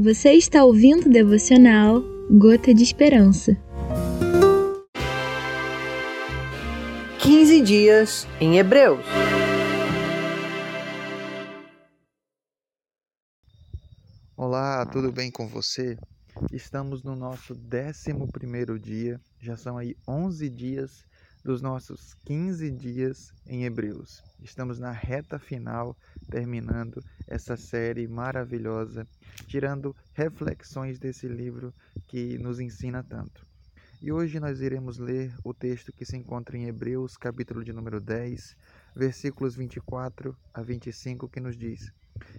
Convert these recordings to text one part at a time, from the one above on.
Você está ouvindo o devocional Gota de Esperança. 15 dias em Hebreus. Olá, tudo bem com você? Estamos no nosso 11 dia, já são aí 11 dias dos nossos 15 dias em Hebreus. Estamos na reta final, terminando essa série maravilhosa, tirando reflexões desse livro que nos ensina tanto. E hoje nós iremos ler o texto que se encontra em Hebreus, capítulo de número 10, versículos 24 a 25, que nos diz: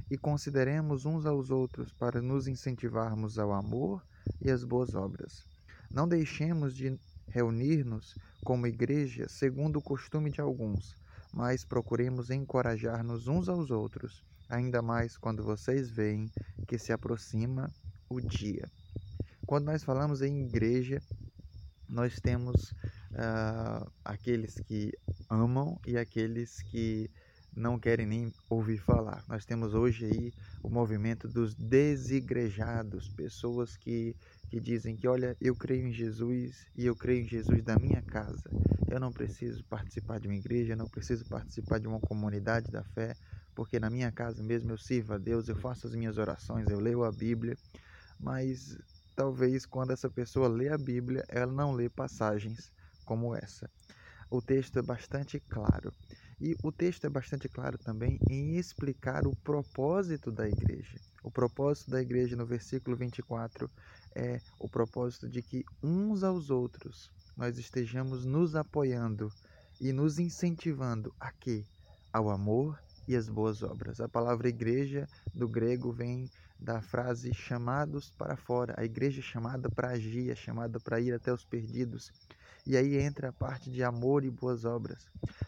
E consideremos uns aos outros para nos incentivarmos ao amor e às boas obras. Não deixemos de reunir-nos como igreja segundo o costume de alguns, mas procuremos encorajar-nos uns aos outros, ainda mais quando vocês veem que se aproxima o dia. Quando nós falamos em igreja, nós temos uh, aqueles que amam e aqueles que não querem nem ouvir falar. Nós temos hoje aí o movimento dos desigrejados, pessoas que, que dizem que, olha, eu creio em Jesus e eu creio em Jesus da minha casa. Eu não preciso participar de uma igreja, eu não preciso participar de uma comunidade da fé, porque na minha casa mesmo eu sirvo a Deus, eu faço as minhas orações, eu leio a Bíblia, mas talvez quando essa pessoa lê a Bíblia, ela não lê passagens como essa. O texto é bastante claro. E o texto é bastante claro também em explicar o propósito da igreja. O propósito da igreja no versículo 24 é o propósito de que uns aos outros nós estejamos nos apoiando e nos incentivando a quê? Ao amor e às boas obras. A palavra igreja do grego vem da frase chamados para fora, a igreja chamada para agir, chamada para ir até os perdidos. E aí entra a parte de amor e boas obras.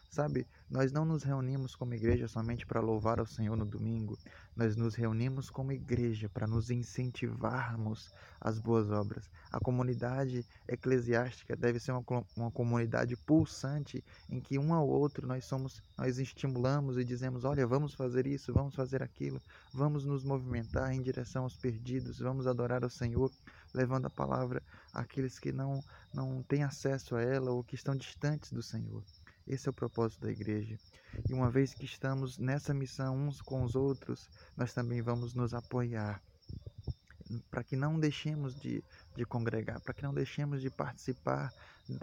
Sabe, nós não nos reunimos como igreja somente para louvar ao Senhor no domingo, nós nos reunimos como igreja para nos incentivarmos às boas obras. A comunidade eclesiástica deve ser uma, uma comunidade pulsante em que um ao outro nós somos, nós estimulamos e dizemos, olha, vamos fazer isso, vamos fazer aquilo, vamos nos movimentar em direção aos perdidos, vamos adorar ao Senhor, levando a palavra àqueles que não, não têm acesso a ela ou que estão distantes do Senhor. Esse é o propósito da igreja. E uma vez que estamos nessa missão uns com os outros, nós também vamos nos apoiar para que não deixemos de, de congregar, para que não deixemos de participar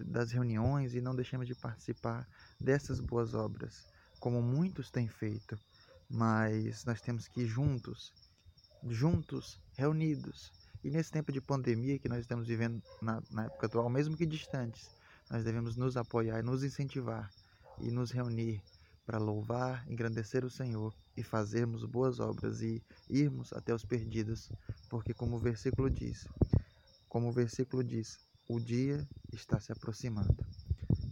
das reuniões e não deixemos de participar dessas boas obras, como muitos têm feito. Mas nós temos que ir juntos, juntos, reunidos. E nesse tempo de pandemia que nós estamos vivendo na, na época atual, mesmo que distantes, nós devemos nos apoiar, nos incentivar e nos reunir para louvar, engrandecer o Senhor e fazermos boas obras e irmos até os perdidos, porque como o versículo diz, como o versículo diz, o dia está se aproximando.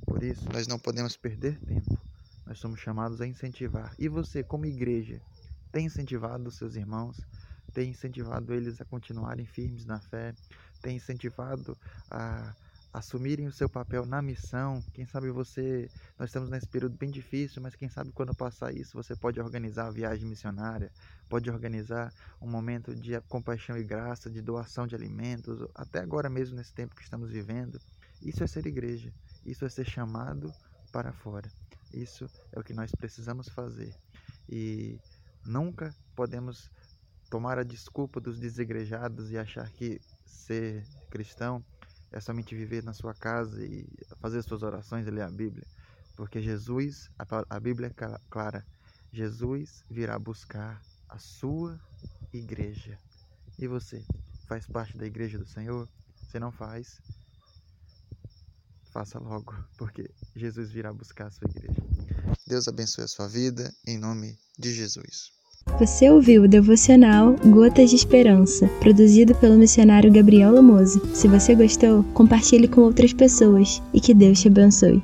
Por isso, nós não podemos perder tempo. Nós somos chamados a incentivar. E você, como igreja, tem incentivado os seus irmãos? Tem incentivado eles a continuarem firmes na fé? Tem incentivado a assumirem o seu papel na missão. Quem sabe você, nós estamos nesse período bem difícil, mas quem sabe quando passar isso, você pode organizar a viagem missionária, pode organizar um momento de compaixão e graça, de doação de alimentos, até agora mesmo nesse tempo que estamos vivendo. Isso é ser igreja, isso é ser chamado para fora. Isso é o que nós precisamos fazer. E nunca podemos tomar a desculpa dos desigrejados e achar que ser cristão é somente viver na sua casa e fazer suas orações e ler a Bíblia. Porque Jesus, a, Bíblia é clara, Jesus virá buscar a sua igreja. E você, faz parte da igreja do Senhor? Se não faz, faça logo, porque Jesus virá buscar a sua igreja. Deus abençoe a sua vida, em nome de Jesus. Você ouviu o devocional Gotas de Esperança, produzido pelo missionário Gabriel Lamoso. Se você gostou, compartilhe com outras pessoas e que Deus te abençoe.